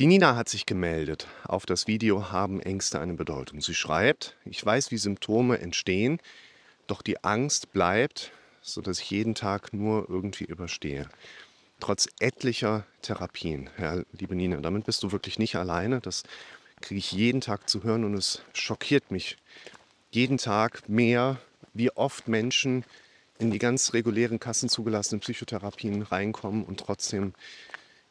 Die Nina hat sich gemeldet. Auf das Video haben Ängste eine Bedeutung. Sie schreibt, ich weiß, wie Symptome entstehen, doch die Angst bleibt, sodass ich jeden Tag nur irgendwie überstehe. Trotz etlicher Therapien. Ja, liebe Nina, damit bist du wirklich nicht alleine. Das kriege ich jeden Tag zu hören und es schockiert mich jeden Tag mehr, wie oft Menschen in die ganz regulären kassenzugelassenen Psychotherapien reinkommen und trotzdem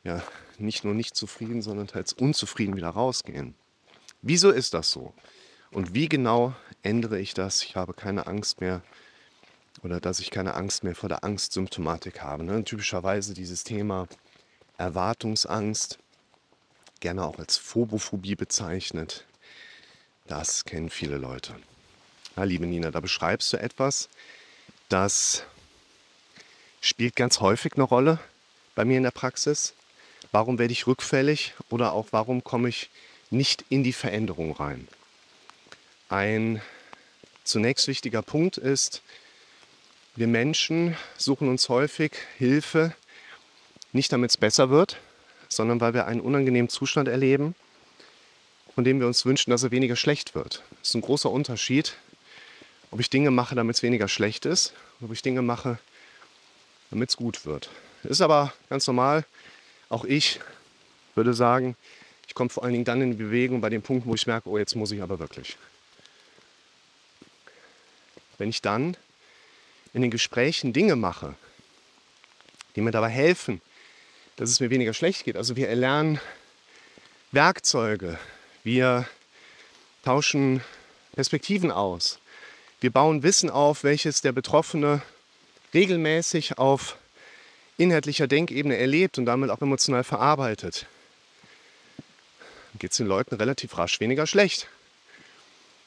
ja, nicht nur nicht zufrieden, sondern teils unzufrieden wieder rausgehen. Wieso ist das so? Und wie genau ändere ich das? Ich habe keine Angst mehr oder dass ich keine Angst mehr vor der Angstsymptomatik habe. Ne? Typischerweise dieses Thema Erwartungsangst, gerne auch als Phobophobie bezeichnet. Das kennen viele Leute. Ja, liebe Nina, da beschreibst du etwas, das spielt ganz häufig eine Rolle bei mir in der Praxis. Warum werde ich rückfällig oder auch warum komme ich nicht in die Veränderung rein? Ein zunächst wichtiger Punkt ist, wir Menschen suchen uns häufig Hilfe, nicht damit es besser wird, sondern weil wir einen unangenehmen Zustand erleben, von dem wir uns wünschen, dass er weniger schlecht wird. Das ist ein großer Unterschied, ob ich Dinge mache, damit es weniger schlecht ist, oder ob ich Dinge mache, damit es gut wird. Das ist aber ganz normal. Auch ich würde sagen, ich komme vor allen Dingen dann in Bewegung bei dem Punkt, wo ich merke, oh, jetzt muss ich aber wirklich. Wenn ich dann in den Gesprächen Dinge mache, die mir dabei helfen, dass es mir weniger schlecht geht. Also wir erlernen Werkzeuge, wir tauschen Perspektiven aus, wir bauen Wissen auf, welches der Betroffene regelmäßig auf inhaltlicher Denkebene erlebt und damit auch emotional verarbeitet, geht es den Leuten relativ rasch weniger schlecht.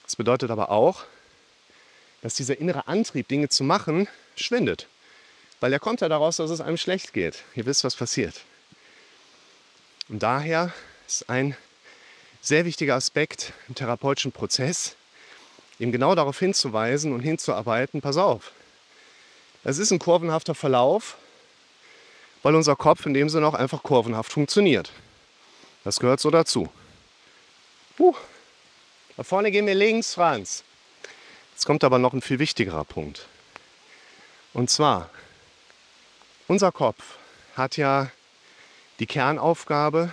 Das bedeutet aber auch, dass dieser innere Antrieb, Dinge zu machen, schwindet. Weil der kommt ja daraus, dass es einem schlecht geht. Ihr wisst, was passiert. Und daher ist ein sehr wichtiger Aspekt im therapeutischen Prozess, eben genau darauf hinzuweisen und hinzuarbeiten, pass auf, es ist ein kurvenhafter Verlauf weil unser Kopf in dem Sinne auch einfach kurvenhaft funktioniert. Das gehört so dazu. Uh, da vorne gehen wir links, Franz. Jetzt kommt aber noch ein viel wichtigerer Punkt. Und zwar, unser Kopf hat ja die Kernaufgabe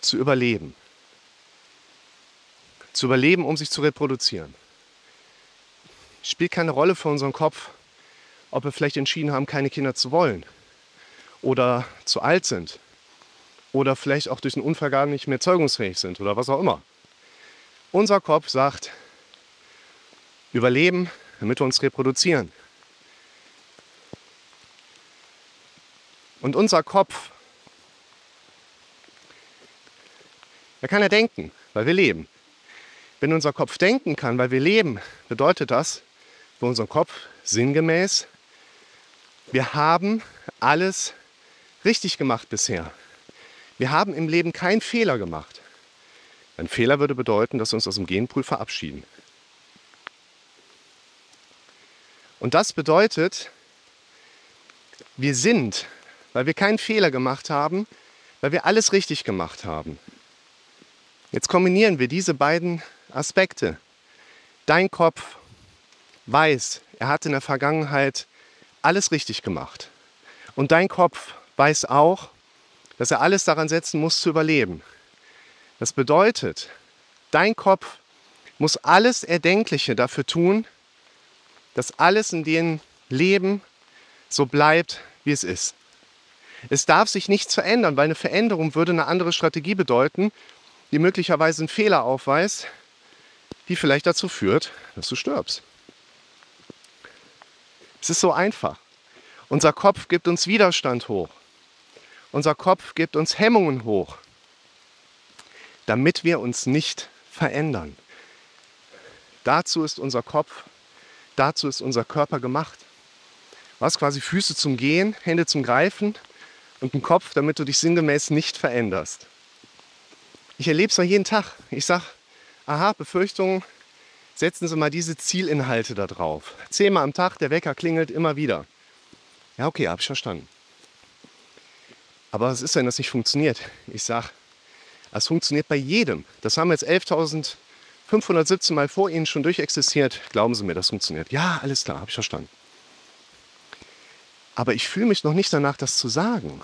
zu überleben. Zu überleben, um sich zu reproduzieren. Spielt keine Rolle für unseren Kopf, ob wir vielleicht entschieden haben, keine Kinder zu wollen oder zu alt sind oder vielleicht auch durch einen Unfall gar nicht mehr zeugungsfähig sind oder was auch immer. Unser Kopf sagt, überleben, damit wir uns reproduzieren. Und unser Kopf, der kann ja denken, weil wir leben. Wenn unser Kopf denken kann, weil wir leben, bedeutet das für unseren Kopf sinngemäß, wir haben alles richtig gemacht bisher. Wir haben im Leben keinen Fehler gemacht. Ein Fehler würde bedeuten, dass wir uns aus dem Genpool verabschieden. Und das bedeutet, wir sind, weil wir keinen Fehler gemacht haben, weil wir alles richtig gemacht haben. Jetzt kombinieren wir diese beiden Aspekte. Dein Kopf weiß, er hat in der Vergangenheit alles richtig gemacht. Und dein Kopf weiß auch, dass er alles daran setzen muss, zu überleben. Das bedeutet, dein Kopf muss alles Erdenkliche dafür tun, dass alles in dem Leben so bleibt, wie es ist. Es darf sich nichts verändern, weil eine Veränderung würde eine andere Strategie bedeuten, die möglicherweise einen Fehler aufweist, die vielleicht dazu führt, dass du stirbst. Es ist so einfach. Unser Kopf gibt uns Widerstand hoch. Unser Kopf gibt uns Hemmungen hoch, damit wir uns nicht verändern. Dazu ist unser Kopf, dazu ist unser Körper gemacht. Was quasi Füße zum Gehen, Hände zum Greifen und einen Kopf, damit du dich sinngemäß nicht veränderst. Ich erlebe es ja jeden Tag. Ich sage, aha, Befürchtungen, setzen Sie mal diese Zielinhalte da drauf. Zehnmal am Tag, der Wecker klingelt immer wieder. Ja, okay, habe ich verstanden. Aber was ist, wenn das nicht funktioniert? Ich sage, Das funktioniert bei jedem. Das haben jetzt 11.517 Mal vor Ihnen schon durchexistiert. Glauben Sie mir, das funktioniert. Ja, alles klar, habe ich verstanden. Aber ich fühle mich noch nicht danach, das zu sagen.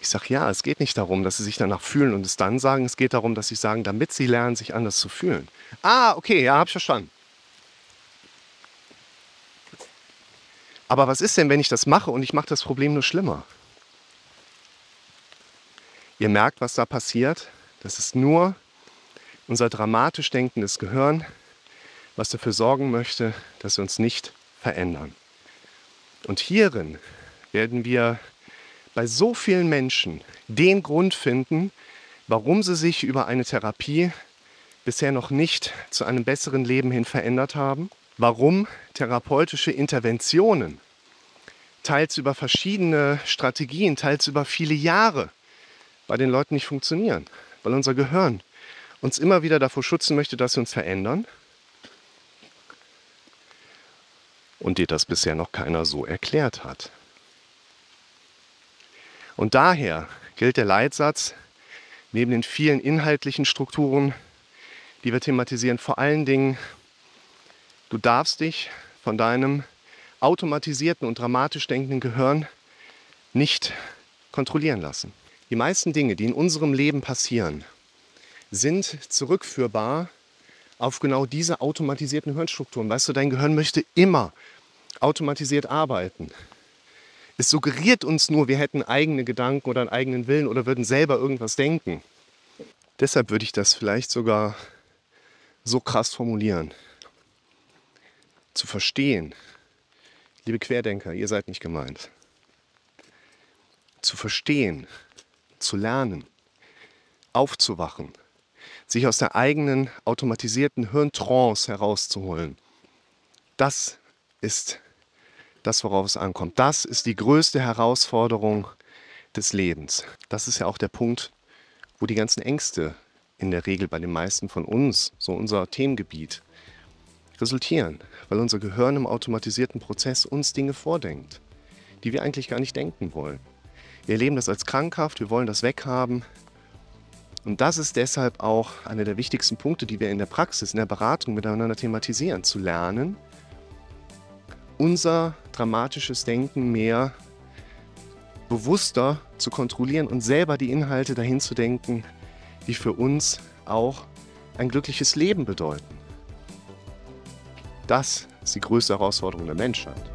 Ich sage ja, es geht nicht darum, dass sie sich danach fühlen und es dann sagen. Es geht darum, dass sie sagen, damit sie lernen, sich anders zu fühlen. Ah, okay, ja, habe ich verstanden. Aber was ist denn, wenn ich das mache und ich mache das Problem nur schlimmer? Ihr merkt, was da passiert. Das ist nur unser dramatisch denkendes Gehirn, was dafür sorgen möchte, dass wir uns nicht verändern. Und hierin werden wir bei so vielen Menschen den Grund finden, warum sie sich über eine Therapie bisher noch nicht zu einem besseren Leben hin verändert haben, warum therapeutische Interventionen teils über verschiedene Strategien, teils über viele Jahre bei den Leuten nicht funktionieren, weil unser Gehirn uns immer wieder davor schützen möchte, dass wir uns verändern und dir das bisher noch keiner so erklärt hat. Und daher gilt der Leitsatz neben den vielen inhaltlichen Strukturen, die wir thematisieren, vor allen Dingen, du darfst dich von deinem automatisierten und dramatisch denkenden Gehirn nicht kontrollieren lassen. Die meisten Dinge, die in unserem Leben passieren, sind zurückführbar auf genau diese automatisierten Hirnstrukturen. Weißt du, dein Gehirn möchte immer automatisiert arbeiten. Es suggeriert uns nur, wir hätten eigene Gedanken oder einen eigenen Willen oder würden selber irgendwas denken. Deshalb würde ich das vielleicht sogar so krass formulieren. Zu verstehen, liebe Querdenker, ihr seid nicht gemeint. Zu verstehen, zu lernen, aufzuwachen, sich aus der eigenen automatisierten Hirntrance herauszuholen. Das ist das, worauf es ankommt. Das ist die größte Herausforderung des Lebens. Das ist ja auch der Punkt, wo die ganzen Ängste in der Regel bei den meisten von uns, so unser Themengebiet, resultieren, weil unser Gehirn im automatisierten Prozess uns Dinge vordenkt, die wir eigentlich gar nicht denken wollen. Wir erleben das als krankhaft, wir wollen das weghaben. Und das ist deshalb auch einer der wichtigsten Punkte, die wir in der Praxis, in der Beratung miteinander thematisieren, zu lernen, unser dramatisches Denken mehr bewusster zu kontrollieren und selber die Inhalte dahin zu denken, die für uns auch ein glückliches Leben bedeuten. Das ist die größte Herausforderung der Menschheit.